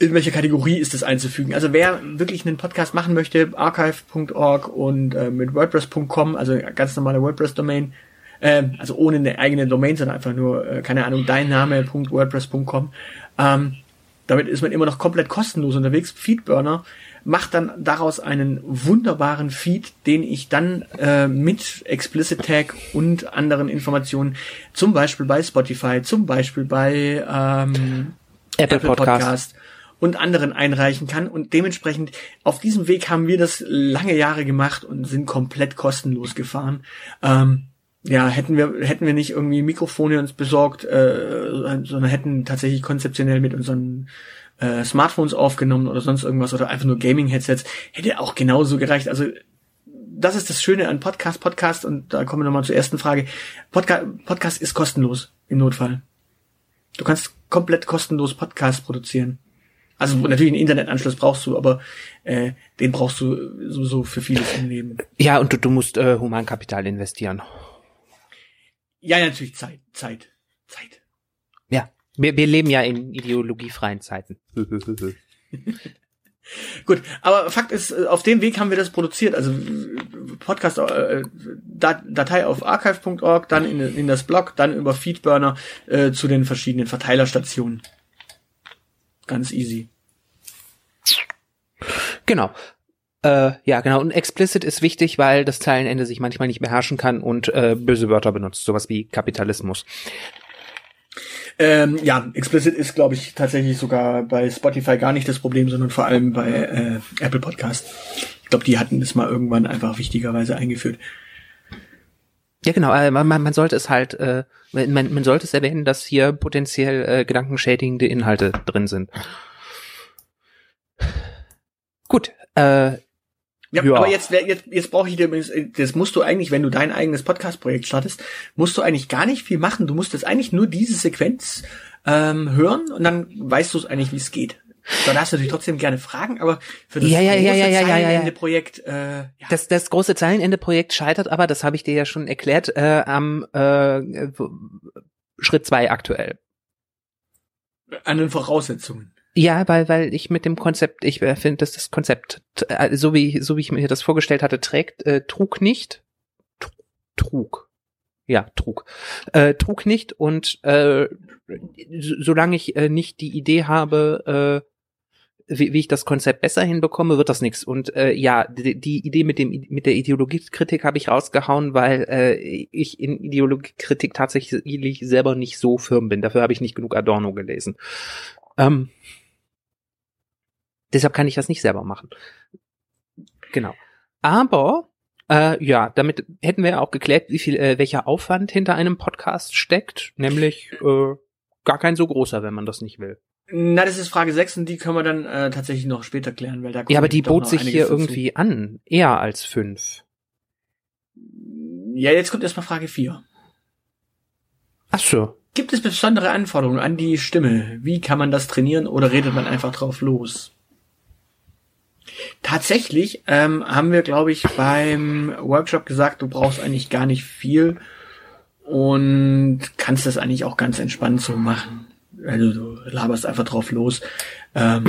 in welche Kategorie ist das einzufügen. Also wer wirklich einen Podcast machen möchte, archive.org und äh, mit WordPress.com, also ganz normale WordPress-Domain, äh, also ohne eine eigene Domain, sondern einfach nur, äh, keine Ahnung, dein Name.wordpress.com, ähm, damit ist man immer noch komplett kostenlos unterwegs. Feedburner macht dann daraus einen wunderbaren Feed, den ich dann äh, mit Explicit Tag und anderen Informationen, zum Beispiel bei Spotify, zum Beispiel bei ähm, Apple, Podcast. Und anderen einreichen kann. Und dementsprechend auf diesem Weg haben wir das lange Jahre gemacht und sind komplett kostenlos gefahren. Ähm, ja, hätten wir hätten wir nicht irgendwie Mikrofone uns besorgt, äh, sondern hätten tatsächlich konzeptionell mit unseren äh, Smartphones aufgenommen oder sonst irgendwas oder einfach nur Gaming-Headsets, hätte auch genauso gereicht. Also das ist das Schöne an Podcast, Podcast, und da kommen wir nochmal zur ersten Frage. Podca Podcast ist kostenlos im Notfall. Du kannst komplett kostenlos Podcast produzieren. Also natürlich einen Internetanschluss brauchst du, aber äh, den brauchst du sowieso für vieles im Leben. Ja, und du, du musst äh, Humankapital investieren. Ja, natürlich Zeit, Zeit, Zeit. Ja, wir, wir leben ja in ideologiefreien Zeiten. Gut, aber Fakt ist, äh, auf dem Weg haben wir das produziert. Also Podcast, äh, Datei auf archive.org, dann in, in das Blog, dann über Feedburner äh, zu den verschiedenen Verteilerstationen. Ganz easy. Genau. Äh, ja, genau. Und explicit ist wichtig, weil das Zeilenende sich manchmal nicht beherrschen kann und äh, böse Wörter benutzt, sowas wie Kapitalismus. Ähm, ja, explicit ist, glaube ich, tatsächlich sogar bei Spotify gar nicht das Problem, sondern vor allem bei äh, Apple Podcast. Ich glaube, die hatten es mal irgendwann einfach wichtigerweise eingeführt. Ja, genau. Äh, man, man sollte es halt, äh, man, man sollte es erwähnen, dass hier potenziell äh, gedankenschädigende Inhalte drin sind. Gut. Äh, ja, ja, aber jetzt, jetzt, jetzt brauche ich dir übrigens, das musst du eigentlich, wenn du dein eigenes Podcast-Projekt startest, musst du eigentlich gar nicht viel machen. Du musst jetzt eigentlich nur diese Sequenz ähm, hören und dann weißt du es eigentlich, wie es geht. Da darfst du natürlich trotzdem gerne fragen, aber für das ja, ja, große ja, ja, ja, Zeilenende-Projekt, äh, ja. Das, das große Zeilenende-Projekt scheitert aber, das habe ich dir ja schon erklärt, äh, am äh, Schritt zwei aktuell. An den Voraussetzungen. Ja, weil, weil ich mit dem Konzept, ich äh, finde, dass das Konzept, äh, so wie, so wie ich mir das vorgestellt hatte, trägt, äh, trug nicht, trug, ja, trug, äh, trug nicht und äh, solange ich äh, nicht die Idee habe, äh, wie, wie ich das Konzept besser hinbekomme, wird das nichts. Und äh, ja, die, die Idee mit dem mit der Ideologiekritik habe ich rausgehauen, weil äh, ich in Ideologiekritik tatsächlich selber nicht so firm bin. Dafür habe ich nicht genug Adorno gelesen. Ähm, Deshalb kann ich das nicht selber machen. Genau. Aber äh, ja, damit hätten wir auch geklärt, wie viel, äh, welcher Aufwand hinter einem Podcast steckt, nämlich äh, gar kein so großer, wenn man das nicht will. Na, das ist Frage 6 und die können wir dann äh, tatsächlich noch später klären, weil da Ja, aber die bot sich hier dazu. irgendwie an, eher als 5. Ja, jetzt kommt erstmal Frage 4. Ach so. Gibt es besondere Anforderungen an die Stimme? Wie kann man das trainieren oder redet man einfach drauf los? Tatsächlich ähm, haben wir, glaube ich, beim Workshop gesagt, du brauchst eigentlich gar nicht viel und kannst das eigentlich auch ganz entspannt so machen. Also du laberst einfach drauf los. Ähm,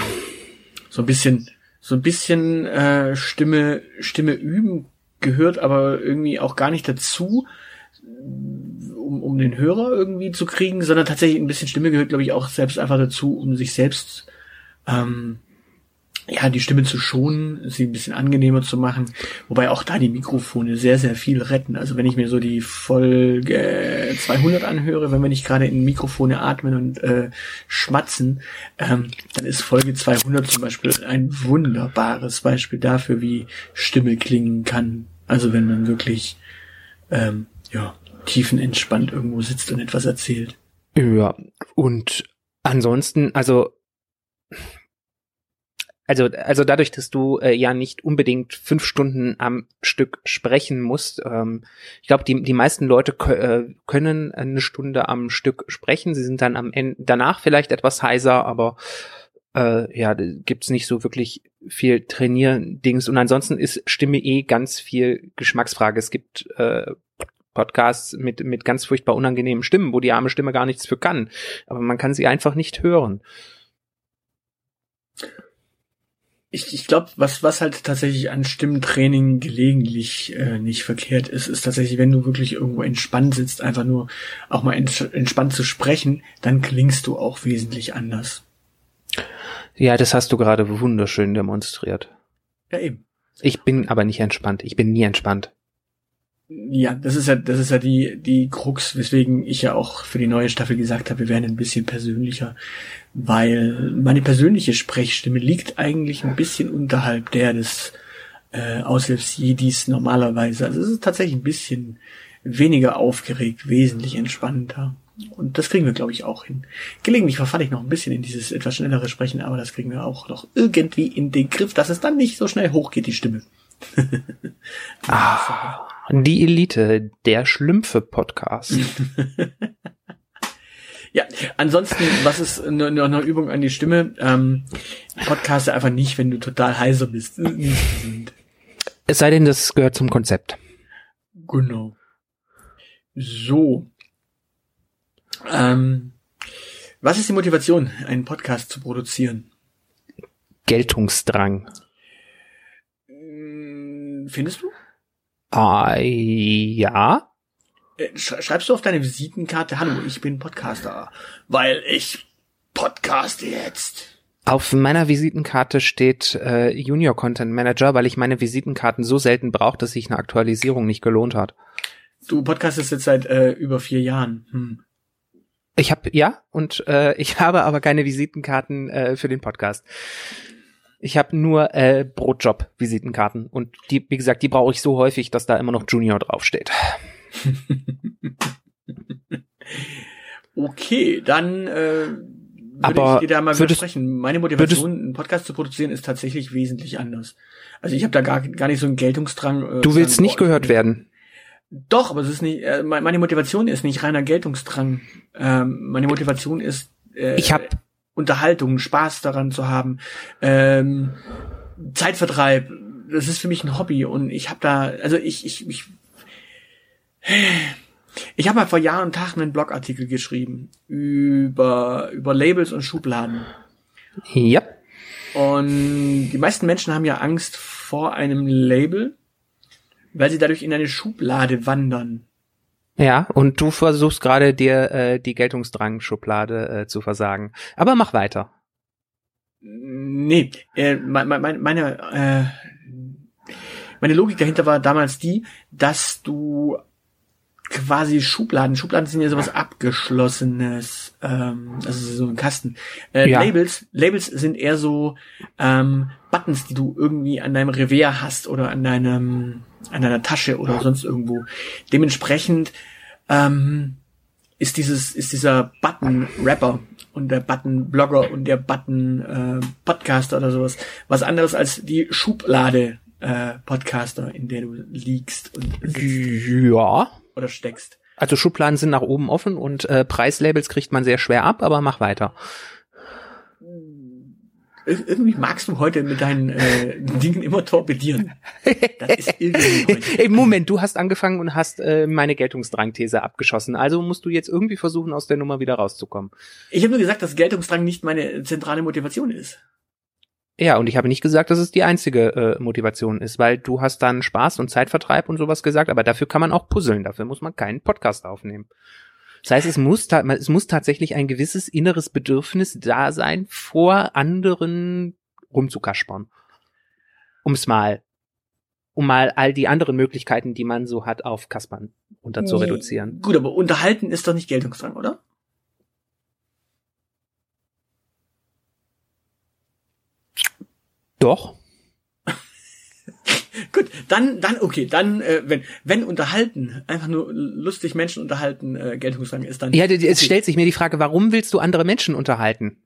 so ein bisschen, so ein bisschen äh, Stimme, Stimme üben gehört aber irgendwie auch gar nicht dazu, um, um den Hörer irgendwie zu kriegen, sondern tatsächlich ein bisschen Stimme gehört, glaube ich, auch selbst einfach dazu, um sich selbst ähm, ja, die Stimme zu schonen, sie ein bisschen angenehmer zu machen, wobei auch da die Mikrofone sehr, sehr viel retten. Also wenn ich mir so die Folge 200 anhöre, wenn wir nicht gerade in Mikrofone atmen und äh, schmatzen, ähm, dann ist Folge 200 zum Beispiel ein wunderbares Beispiel dafür, wie Stimme klingen kann. Also wenn man wirklich, ähm, ja, tiefenentspannt irgendwo sitzt und etwas erzählt. Ja, und ansonsten, also also, also dadurch, dass du äh, ja nicht unbedingt fünf Stunden am Stück sprechen musst, ähm, ich glaube, die, die meisten Leute äh, können eine Stunde am Stück sprechen. Sie sind dann am Ende danach vielleicht etwas heiser, aber äh, ja, gibt's nicht so wirklich viel Trainierdings. Und ansonsten ist Stimme eh ganz viel Geschmacksfrage. Es gibt äh, Podcasts mit, mit ganz furchtbar unangenehmen Stimmen, wo die arme Stimme gar nichts für kann. Aber man kann sie einfach nicht hören ich, ich glaube, was, was halt tatsächlich an Stimmtraining gelegentlich äh, nicht verkehrt ist, ist tatsächlich, wenn du wirklich irgendwo entspannt sitzt, einfach nur auch mal entspannt zu sprechen, dann klingst du auch wesentlich anders. Ja, das hast du gerade wunderschön demonstriert. Ja, eben. Ich bin aber nicht entspannt. Ich bin nie entspannt. Ja, das ist ja, das ist ja die, die Krux, weswegen ich ja auch für die neue Staffel gesagt habe, wir werden ein bisschen persönlicher, weil meine persönliche Sprechstimme liegt eigentlich ein bisschen unterhalb der des äh, Aushilfsjedis normalerweise. Also es ist tatsächlich ein bisschen weniger aufgeregt, wesentlich entspannter. Und das kriegen wir, glaube ich, auch hin. Gelegentlich verfalle ich noch ein bisschen in dieses etwas schnellere Sprechen, aber das kriegen wir auch noch irgendwie in den Griff, dass es dann nicht so schnell hochgeht, die Stimme. ah, die Elite, der Schlümpfe-Podcast. ja, ansonsten, was ist noch eine, eine Übung an die Stimme? Ähm, Podcaste einfach nicht, wenn du total heiser bist. Es sei denn, das gehört zum Konzept. Genau. So. Ähm, was ist die Motivation, einen Podcast zu produzieren? Geltungsdrang. Findest du? Ah, ja. Äh, schreibst du auf deine Visitenkarte, hallo, ich bin Podcaster, weil ich podcaste jetzt. Auf meiner Visitenkarte steht äh, Junior Content Manager, weil ich meine Visitenkarten so selten brauche, dass sich eine Aktualisierung nicht gelohnt hat. Du podcastest jetzt seit äh, über vier Jahren. Hm. Ich habe ja und äh, ich habe aber keine Visitenkarten äh, für den Podcast. Ich habe nur äh, Brotjob-Visitenkarten und die, wie gesagt, die brauche ich so häufig, dass da immer noch Junior draufsteht. okay, dann äh, würde Aber ich dir da mal widersprechen. Meine Motivation, einen Podcast zu produzieren, ist tatsächlich wesentlich anders. Also ich habe da gar, gar nicht so einen Geltungsdrang. Äh, Du willst sagen, nicht boah, gehört werden. Doch, aber es ist nicht. Äh, me- meine Motivation ist nicht reiner Geltungsdrang. Ähm, meine Motivation ist äh, Ich hab- Unterhaltung, Spaß daran zu haben, ähm, Zeitvertreib. Das ist für mich ein Hobby und ich habe da, also ich, ich, ich, ich habe mal vor Jahren und Tagen einen Blogartikel geschrieben über über Labels und Schubladen. Ja. Und die meisten Menschen haben ja Angst vor einem Label, weil sie dadurch in eine Schublade wandern. Ja, und du versuchst gerade dir äh, die Geltungsdrang-Schublade äh, zu versagen. Aber mach weiter. Nee, äh, me- me- meine, meine, äh, meine Logik dahinter war damals die, dass du quasi Schubladen, Schubladen sind ja sowas abgeschlossenes, ähm, also so ein Kasten. Äh, Ja. Labels, Labels sind eher so ähm, Buttons, die du irgendwie an deinem Revers hast oder an deinem, an deiner Tasche oder sonst irgendwo. Dementsprechend ähm, ist dieses, ist dieser Button Rapper und der Button Blogger und der Button äh, Podcaster oder sowas was anderes als die Schublade äh, Podcaster, in der du liegst und Ja. oder steckst. Also Schubladen sind nach oben offen und äh, Preislabels kriegt man sehr schwer ab, aber mach weiter. Ir irgendwie magst du heute mit deinen äh, Dingen immer torpedieren. Das ist irgendwie heute. Moment, du hast angefangen und hast äh, meine Geltungsdrangthese abgeschossen. Also musst du jetzt irgendwie versuchen, aus der Nummer wieder rauszukommen. Ich habe nur gesagt, dass Geltungsdrang nicht meine zentrale Motivation ist. Ja, und ich habe nicht gesagt, dass es die einzige äh, Motivation ist, weil du hast dann Spaß und Zeitvertreib und sowas gesagt, aber dafür kann man auch puzzeln, dafür muss man keinen Podcast aufnehmen. Das heißt, es muss, es muss tatsächlich ein gewisses inneres Bedürfnis da sein, vor anderen rumzukaspern. Um's mal, um mal all die anderen Möglichkeiten, die man so hat, auf Kaspern runter zu reduzieren. Gut, aber unterhalten ist doch nicht Geltungsdrang, oder? Doch. Gut, dann, dann, okay, dann, äh, wenn, wenn unterhalten, einfach nur lustig Menschen unterhalten, äh, Geltungsdrang ist dann. Ja, d- es okay. stellt sich mir die Frage, warum willst du andere Menschen unterhalten?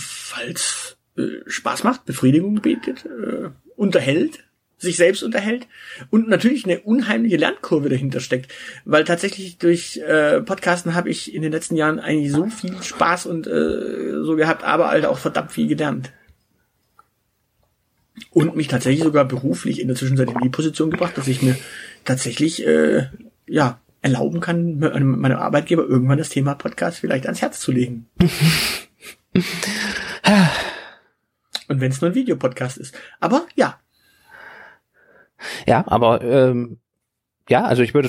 Falls äh, Spaß macht, Befriedigung bietet, äh, unterhält, sich selbst unterhält und natürlich eine unheimliche Lernkurve dahinter steckt, weil tatsächlich durch äh, Podcasten habe ich in den letzten Jahren eigentlich so viel Spaß und äh, so gehabt, aber halt auch verdammt viel gelernt. Und mich tatsächlich sogar beruflich in der Zwischenzeit in die Position gebracht, dass ich mir tatsächlich äh, ja erlauben kann, me- meinem Arbeitgeber irgendwann das Thema Podcast vielleicht ans Herz zu legen. Und wenn es nur ein Videopodcast ist. Aber ja, Ja, aber ähm, ja, also ich würde,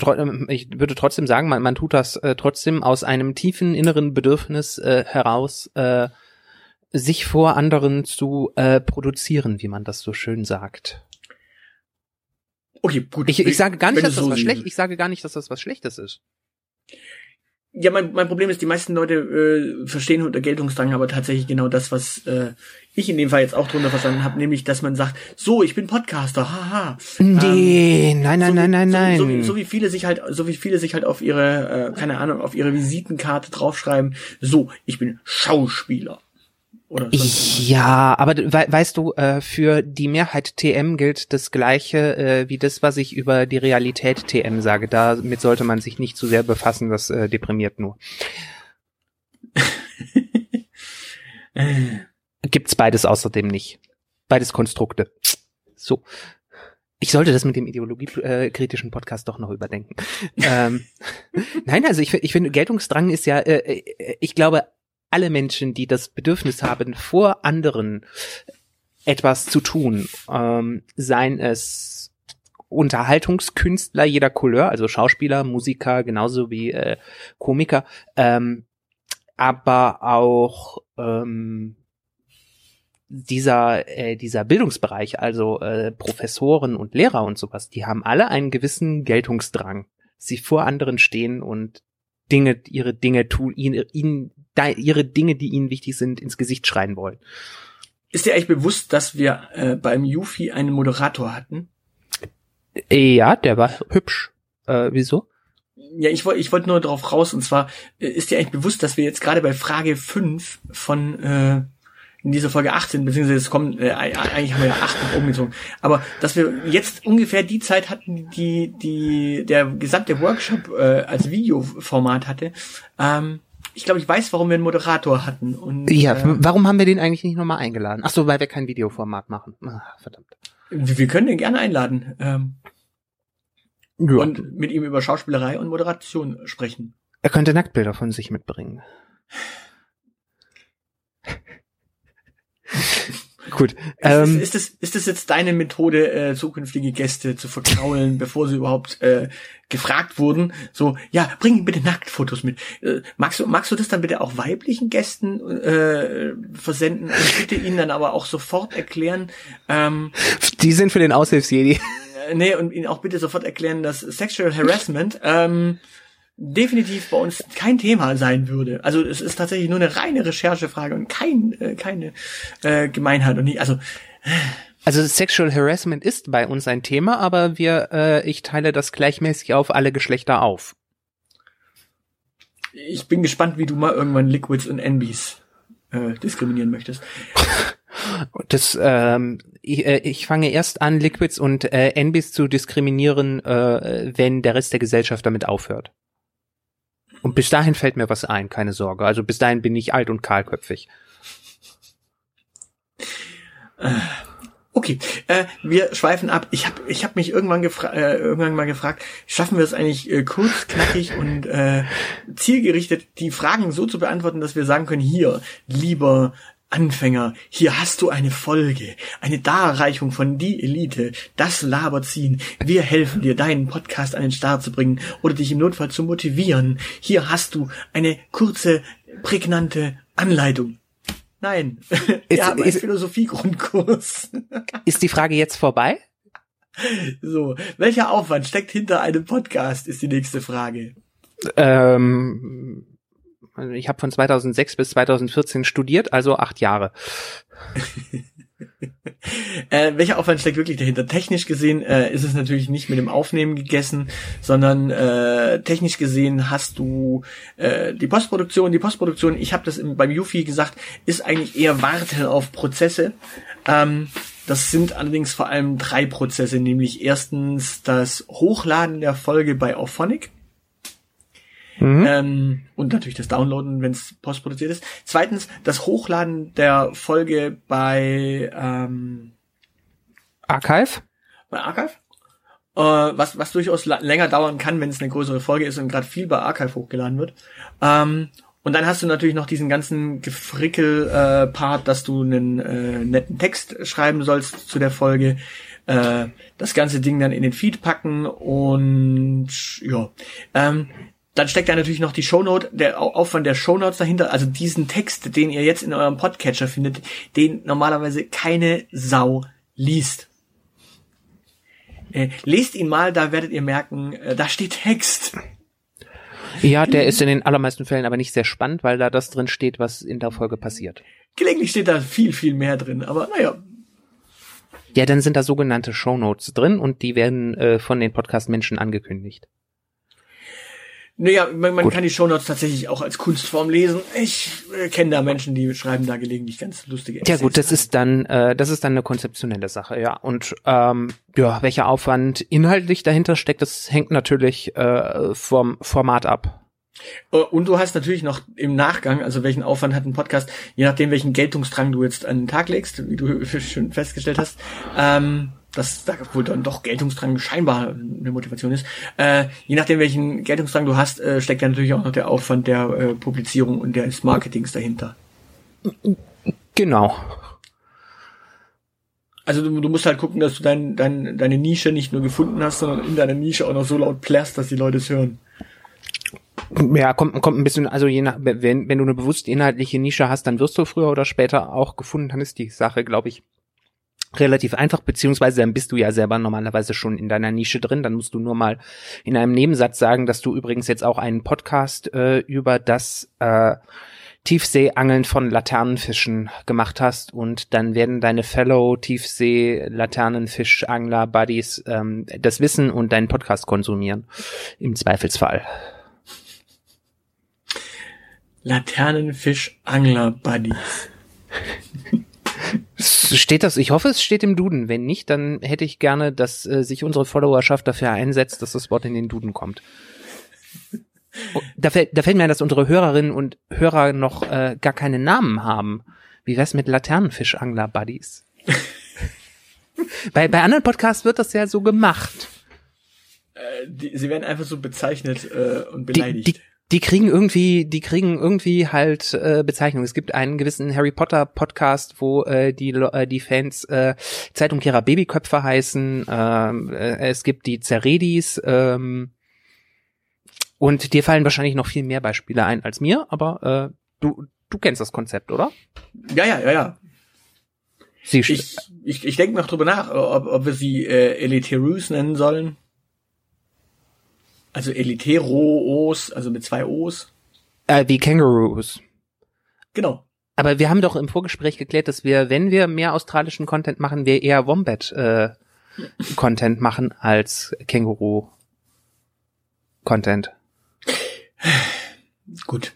ich würde trotzdem sagen, man, man tut das äh, trotzdem aus einem tiefen inneren Bedürfnis äh, heraus, äh, sich vor anderen zu äh, produzieren, wie man das so schön sagt. Okay, gut. Ich, ich sage gar nicht, dass das so was schlecht, ich sage gar nicht, dass das was Schlechtes ist. Ja, mein, mein Problem ist, die meisten Leute äh, verstehen unter Geltungsdrang aber tatsächlich genau das, was äh, ich in dem Fall jetzt auch drunter verstanden habe, nämlich, dass man sagt, so, ich bin Podcaster, haha. Nee, nein, nein, so, nein, nein, so, nein. So, wie- so wie viele sich halt, so wie viele sich halt auf ihre, äh, keine Ahnung, auf ihre Visitenkarte draufschreiben, so, ich bin Schauspieler. Ja, aber wei- weißt du, äh, für die Mehrheit TM gilt das Gleiche äh, wie das, was ich über die Realität TM sage. Damit sollte man sich nicht zu sehr befassen, das äh, deprimiert nur. Gibt's beides außerdem nicht. Beides Konstrukte. So. Ich sollte das mit dem ideologiekritischen Podcast doch noch überdenken. ähm, nein, also ich, ich finde, Geltungsdrang ist ja, äh, äh, ich glaube, alle Menschen, die das Bedürfnis haben, vor anderen etwas zu tun, ähm, seien es Unterhaltungskünstler jeder Couleur, also Schauspieler, Musiker, genauso wie äh, Komiker, ähm, aber auch ähm, dieser äh, dieser Bildungsbereich, also äh, Professoren und Lehrer und sowas, die haben alle einen gewissen Geltungsdrang. Sie vor anderen stehen und Dinge, ihre Dinge tun, ihnen, ihnen da- ihre Dinge, die ihnen wichtig sind, ins Gesicht schreien wollen. Ist dir eigentlich bewusst, dass wir äh, beim Yufi einen Moderator hatten? Äh, Ja, der war hübsch. Äh, wieso? Ja, ich wollte ich wollte nur darauf raus, und zwar äh, ist dir eigentlich bewusst, dass wir jetzt gerade bei Frage 5 von äh, in dieser Folge 18, beziehungsweise es kommen, äh, eigentlich haben wir ja 8 nach oben gezogen, aber dass wir jetzt ungefähr die Zeit hatten, die die der gesamte Workshop äh, als Videoformat hatte. Ähm, ich glaube, ich weiß, warum wir einen Moderator hatten. Und, Ja, äh, warum haben wir den eigentlich nicht nochmal eingeladen? Ach so, weil wir kein Videoformat machen. Ah, verdammt. wir wir können den gerne einladen ähm, Ja. und mit ihm über Schauspielerei und Moderation sprechen. er könnte Nacktbilder von sich mitbringen. Gut. Ähm, ist, ist, das, ist das jetzt deine Methode, äh, zukünftige Gäste zu verkraulen, bevor sie überhaupt äh, gefragt wurden? So, ja, bring bitte Nacktfotos mit. Äh, magst du, magst du das dann bitte auch weiblichen Gästen äh, versenden und bitte ihnen dann aber auch sofort erklären, ähm, die sind für den Aushilfsjedi. äh, nee, und ihnen auch bitte sofort erklären, dass Sexual Harassment ähm, definitiv bei uns kein Thema sein würde. Also es ist tatsächlich nur eine reine Recherchefrage und kein, äh, keine äh, Gemeinheit und nicht, also Also Sexual Harassment ist bei uns ein Thema, aber wir, äh, ich teile das gleichmäßig auf alle Geschlechter auf. Ich bin gespannt, wie du mal irgendwann Liquids und NBs äh, diskriminieren möchtest. Das, ähm, ich, äh, ich fange erst an, Liquids und äh, NBs zu diskriminieren, äh, wenn der Rest der Gesellschaft damit aufhört. Und bis dahin fällt mir was ein, keine Sorge. Also bis dahin bin ich alt und kahlköpfig. Okay, äh, wir schweifen ab. Ich habe ich hab mich irgendwann, gefra äh, irgendwann mal gefragt, schaffen wir es eigentlich äh, kurz, knackig und äh, zielgerichtet, die Fragen so zu beantworten, dass wir sagen können, hier, lieber Anfänger, hier hast du eine Folge, eine Darreichung von die Elite, das Laberziehen. Wir helfen dir, deinen Podcast an den Start zu bringen oder dich im Notfall zu motivieren. Hier hast du eine kurze, prägnante Anleitung. Nein, Ist- wir haben einen ist- Philosophie-Grundkurs. Ist die Frage jetzt vorbei? So, welcher Aufwand steckt hinter einem Podcast, ist die nächste Frage. Ähm, ich habe von 2006 bis 2014 studiert, also acht Jahre. Äh, welcher Aufwand steckt wirklich dahinter? Technisch gesehen äh, ist es natürlich nicht mit dem Aufnehmen gegessen, sondern äh, technisch gesehen hast du äh, die Postproduktion. Die Postproduktion, ich habe das im, beim Yufi gesagt, ist eigentlich eher Warten auf Prozesse. Ähm, das sind allerdings vor allem drei Prozesse, nämlich erstens das Hochladen der Folge bei Auphonic. Mhm. Ähm, und natürlich das Downloaden, wenn es postproduziert ist. Zweitens, das Hochladen der Folge bei, ähm, Archive? bei Archive. Äh, was, was durchaus länger dauern kann, wenn es eine größere Folge ist und gerade viel bei Archive hochgeladen wird. Ähm, und dann hast du natürlich noch diesen ganzen Gefrickel-Part, dass du einen äh, netten Text schreiben sollst zu der Folge. Äh, das ganze Ding dann in den Feed packen und ja. Ähm, dann steckt da natürlich noch die Shownote, der Au- Aufwand der Shownotes dahinter, also diesen Text, den ihr jetzt in eurem Podcatcher findet, den normalerweise keine Sau liest. Äh, lest ihn mal, da werdet ihr merken, äh, da steht Text. Ja, der ist in den allermeisten Fällen aber nicht sehr spannend, weil da das drin steht, was in der Folge passiert. Gelegentlich steht da viel, viel mehr drin, aber naja. Ja, dann sind da sogenannte Shownotes drin und die werden äh, von den Podcast-Menschen angekündigt. Naja, man, man kann die Shownotes tatsächlich auch als Kunstform lesen. Ich äh, kenne da Menschen, die schreiben da gelegentlich ganz lustige Ja gut, das ist dann äh, das ist dann eine konzeptionelle Sache, ja. Und ähm, ja, welcher Aufwand inhaltlich dahinter steckt, das hängt natürlich äh, vom Format ab. Äh, Und du hast natürlich noch im Nachgang, also welchen Aufwand hat ein Podcast, je nachdem welchen Geltungsdrang du jetzt an den Tag legst, wie du schon festgestellt hast, ähm, dass da wohl dann doch Geltungsdrang scheinbar eine Motivation ist. Äh, je nachdem welchen Geltungsdrang du hast, äh, steckt ja natürlich auch noch der Aufwand der äh, Publizierung und des Marketings dahinter. Genau. Also du, du musst halt gucken, dass du dein, dein, deine Nische nicht nur gefunden hast, sondern in deiner Nische auch noch so laut plärst, dass die Leute es hören. Ja, kommt, kommt ein bisschen, also je nach, wenn, wenn du eine bewusst inhaltliche Nische hast, dann wirst du früher oder später auch gefunden, dann ist die Sache, glaube ich, relativ einfach, beziehungsweise dann bist du ja selber normalerweise schon in deiner Nische drin, dann musst du nur mal in einem Nebensatz sagen, dass du übrigens jetzt auch einen Podcast äh, über das äh, Tiefseeangeln von Laternenfischen gemacht hast und dann werden deine Fellow Tiefsee-Laternenfisch-Angler-Buddies ähm, das wissen und deinen Podcast konsumieren. Im Zweifelsfall. Laternenfisch-Angler-Buddies. Steht das? Ich hoffe, es steht im Duden. Wenn nicht, dann hätte ich gerne, dass äh, sich unsere Followerschaft dafür einsetzt, dass das Wort in den Duden kommt. Oh, da, fällt, da fällt mir ein, dass unsere Hörerinnen und Hörer noch äh, gar keine Namen haben. Wie wär's mit Laternenfischangler-Buddies? bei, bei anderen Podcasts wird das ja so gemacht. Äh, die, sie werden einfach so bezeichnet äh, und beleidigt. die, die kriegen irgendwie, die kriegen irgendwie halt äh, Bezeichnung. Es gibt einen gewissen Harry Potter Podcast, wo äh, die äh, die Fans äh, Zeitumkehrer Babyköpfe heißen. Ähm, äh, es gibt die Zeredis ähm, und dir fallen wahrscheinlich noch viel mehr Beispiele ein als mir. Aber äh, du du kennst das Konzept, oder? ja, ja, ja, ja. Sie Ich, ich, ich denke noch drüber nach, ob, ob wir sie äh, Eliterus nennen sollen. Also Eliteros, also mit zwei O's. äh, wie Kangaroos. Genau. Aber wir haben doch im Vorgespräch geklärt, dass wir, wenn wir mehr australischen Content machen, wir eher Wombat äh, Content machen als Känguru Content. Gut.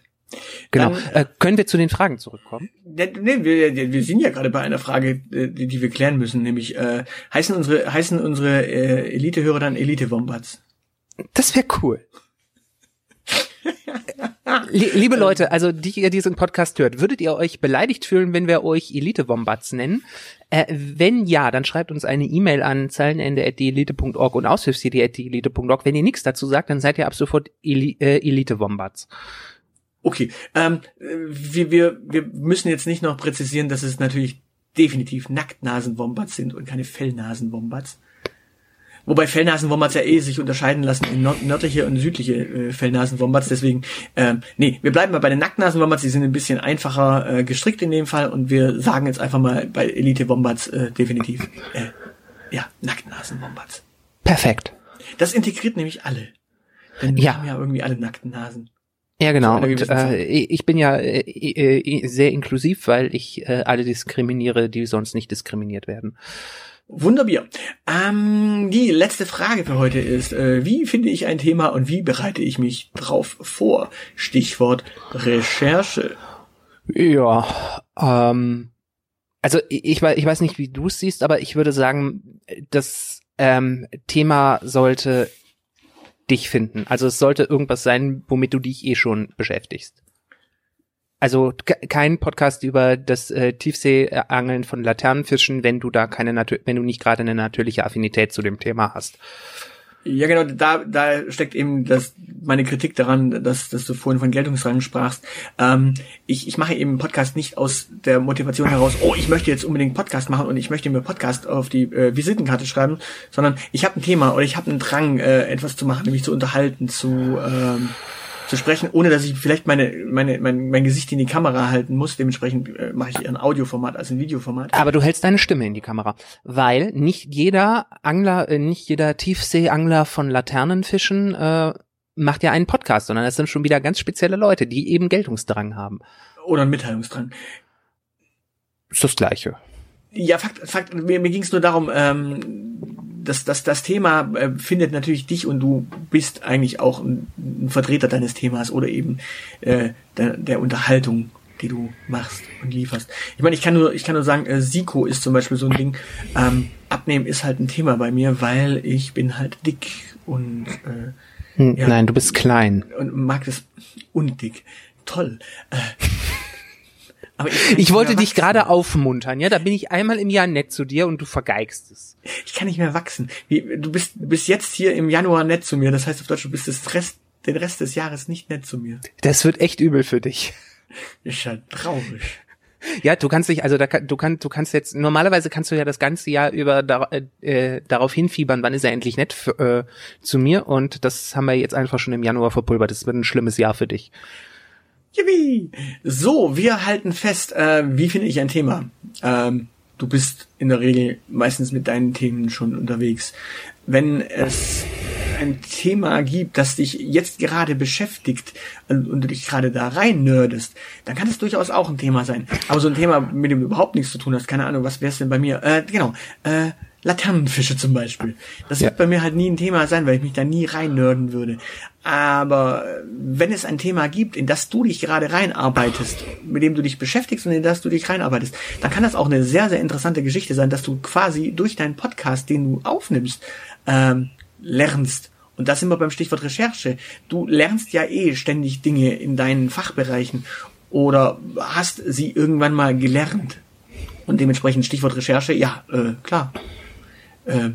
Genau. Dann- äh, können wir zu den Fragen zurückkommen? Nee, wir, wir sind ja gerade bei einer Frage, äh, die, die wir klären müssen, nämlich äh, heißen unsere heißen unsere äh, Elite-Hörer dann Elite-Wombats? Das wäre cool. Lie- Liebe Leute, also die ihr diesen Podcast hört, würdet ihr euch beleidigt fühlen, wenn wir euch Elite-Wombats nennen? Äh, wenn ja, dann schreibt uns eine E-Mail an zeilenende.elite.org und aushilfsjedi.elite.org. Wenn ihr nichts dazu sagt, dann seid ihr ab sofort Eli äh, Elite-Wombats. Okay, ähm, äh, wir, wir, wir müssen jetzt nicht noch präzisieren, dass es natürlich definitiv Nacktnasenwombats sind und keine Fellnasenwombats. Wobei Fellnasenwombats ja eh sich unterscheiden lassen in nördliche und südliche äh, Fellnasenwombats. Deswegen, ähm, nee, wir bleiben mal bei den Nacktnasenwombats. Die sind ein bisschen einfacher äh, gestrickt in dem Fall und wir sagen jetzt einfach mal bei Elite Wombats äh, definitiv, äh, ja, Nacktnasenwombats. Perfekt. Das integriert nämlich alle. Denn wir Ja. haben ja irgendwie alle nackten Nasen. Ja, genau. Und äh, ich bin ja äh, äh, sehr inklusiv, weil ich äh, alle diskriminiere, die sonst nicht diskriminiert werden. Wunderbier. Ähm, die letzte Frage für heute ist, äh, wie finde ich ein Thema und wie bereite ich mich drauf vor? Stichwort Recherche. Ja, ähm, also ich, ich wei- ich weiß nicht, wie du es siehst, aber ich würde sagen, das ähm, Thema sollte dich finden. Also es sollte irgendwas sein, womit du dich eh schon beschäftigst. Also ke- kein Podcast über das äh, Tiefseeangeln von Laternenfischen, wenn du da keine wenn du nicht gerade eine natürliche Affinität zu dem Thema hast. Ja, genau, da, da steckt eben das, meine Kritik daran, dass, dass du vorhin von Geltungsrang sprachst. Ähm, ich, ich mache eben Podcast nicht aus der Motivation heraus, oh, ich möchte jetzt unbedingt Podcast machen und ich möchte mir Podcast auf die äh, Visitenkarte schreiben, sondern ich habe ein Thema oder ich habe einen Drang, äh, etwas zu machen, nämlich zu unterhalten, zu, ähm, zu sprechen, ohne dass ich vielleicht meine, meine, mein, mein Gesicht in die Kamera halten muss. Dementsprechend äh, mache ich eher ein Audioformat als ein Videoformat. Aber du hältst deine Stimme in die Kamera, weil nicht jeder Angler, äh, nicht jeder Tiefseeangler von Laternenfischen äh, macht ja einen Podcast, sondern das sind schon wieder ganz spezielle Leute, die eben Geltungsdrang haben. Oder ein Mitteilungsdrang. Ist das Gleiche. Ja, Fakt, Fakt mir, mir ging es nur darum, ähm, dass, dass das Thema äh, findet natürlich dich und du bist eigentlich auch ein, ein Vertreter deines Themas oder eben äh, der, der Unterhaltung, die du machst und lieferst. Ich meine, ich kann nur, ich kann nur sagen, äh, Siko ist zum Beispiel so ein Ding. Ähm, Abnehmen ist halt ein Thema bei mir, weil ich bin halt dick und äh, Hm, Ja. Nein, du bist klein. und mag das und dick. Toll. Äh, ich, Ich wollte dich gerade aufmuntern, ja? Da bin ich einmal im Jahr nett zu dir und du vergeigst es. Ich kann nicht mehr wachsen. Du bist du bist jetzt hier im Januar nett zu mir. Das heißt auf Deutsch, du bist das Rest, den Rest des Jahres nicht nett zu mir. Das wird echt übel für dich. Ist ja traurig. Ja, du kannst dich, also da, du kannst, du kannst jetzt, normalerweise kannst du ja das ganze Jahr über da, äh, äh, darauf hinfiebern, wann ist er endlich nett für, äh, zu mir und das haben wir jetzt einfach schon im Januar verpulvert. Das wird ein schlimmes Jahr für dich. Yippie! So, wir halten fest, äh, wie finde ich ein Thema? Ähm, du bist in der Regel meistens mit deinen Themen schon unterwegs. Wenn es ein Thema gibt, das dich jetzt gerade beschäftigt und, du dich gerade da rein nerdest, dann kann es durchaus auch ein Thema sein. Aber so ein Thema, mit dem du überhaupt nichts zu tun hast, keine Ahnung, was wär's denn bei mir? Äh, genau, äh, Laternenfische zum Beispiel. Das Ja. wird bei mir halt nie ein Thema sein, weil ich mich da nie rein nerden würde. Aber äh, wenn es ein Thema gibt, in das du dich gerade reinarbeitest, mit dem du dich beschäftigst und in das du dich reinarbeitest, dann kann das auch eine sehr, sehr interessante Geschichte sein, dass du quasi durch deinen Podcast, den du aufnimmst, ähm, lernst. Und da sind wir beim Stichwort Recherche. Du lernst ja eh ständig Dinge in deinen Fachbereichen oder hast sie irgendwann mal gelernt. Und dementsprechend Stichwort Recherche, ja, äh, klar. Äh,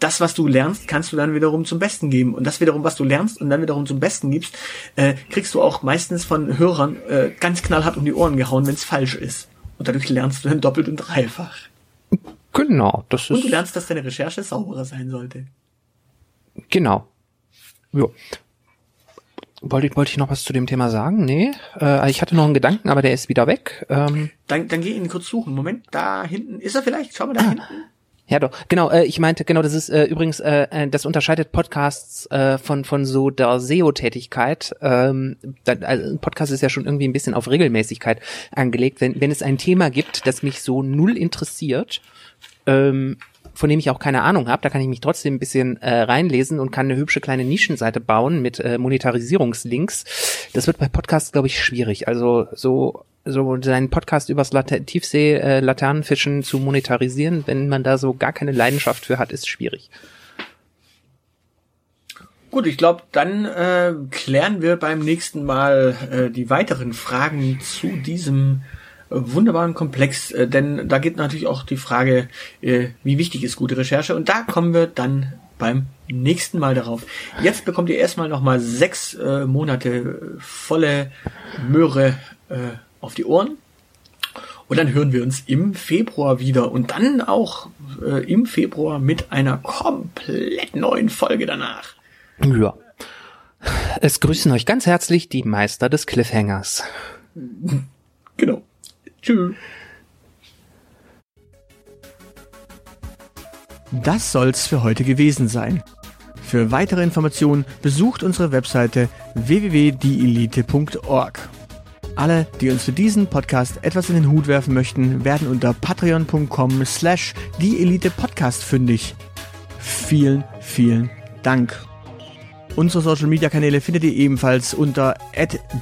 das, was du lernst, kannst du dann wiederum zum Besten geben. Und das wiederum, was du lernst und dann wiederum zum Besten gibst, äh, kriegst du auch meistens von Hörern äh, ganz knallhart um die Ohren gehauen, wenn es falsch ist. Und dadurch lernst du dann doppelt und dreifach. Genau, das Und du ist, lernst, dass deine Recherche sauberer sein sollte. genau. Ja. Wollte ich, wollte ich noch was zu dem Thema sagen? Nee. Äh, ich hatte noch einen Gedanken, aber der ist wieder weg. Ähm, Dann, dann geh ihn kurz suchen. Moment, da hinten. Ist er vielleicht? Schau mal da Ah. hinten. Ja, doch. Genau, äh, ich meinte, genau, das ist äh, übrigens, äh, äh, das unterscheidet Podcasts äh, von von so der SEO-Tätigkeit. Ähm, da, also ein Podcast ist ja schon irgendwie ein bisschen auf Regelmäßigkeit angelegt. Wenn, wenn es ein Thema gibt, das mich so null interessiert, ähm, von dem ich auch keine Ahnung habe, da kann ich mich trotzdem ein bisschen äh, reinlesen und kann eine hübsche kleine Nischenseite bauen mit äh, Monetarisierungslinks. Das wird bei Podcasts, glaube ich, schwierig. Also so so seinen Podcast übers Later Tiefsee äh, Laternenfischen zu monetarisieren, wenn man da so gar keine Leidenschaft für hat, ist schwierig. Gut, ich glaube, dann äh, klären wir beim nächsten Mal äh, die weiteren Fragen zu diesem wunderbaren Komplex, äh, denn da geht natürlich auch die Frage, äh, wie wichtig ist gute Recherche und da kommen wir dann beim nächsten Mal darauf. Jetzt bekommt ihr erstmal nochmal sechs äh, Monate volle Möhre äh, auf die Ohren und dann hören wir uns im Februar wieder und dann auch äh, im Februar mit einer komplett neuen Folge danach. Ja. Es grüßen euch ganz herzlich die Meister des Cliffhangers. Genau. Tschüss. Das soll's für heute gewesen sein. Für weitere Informationen besucht unsere Webseite www.dielite.org. Alle, die uns für diesen Podcast etwas in den Hut werfen möchten, werden unter patreon.com slash dieelitepodcast fündig. Vielen, vielen Dank. Unsere Social Media Kanäle findet ihr ebenfalls unter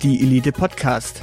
@dieelitepodcast.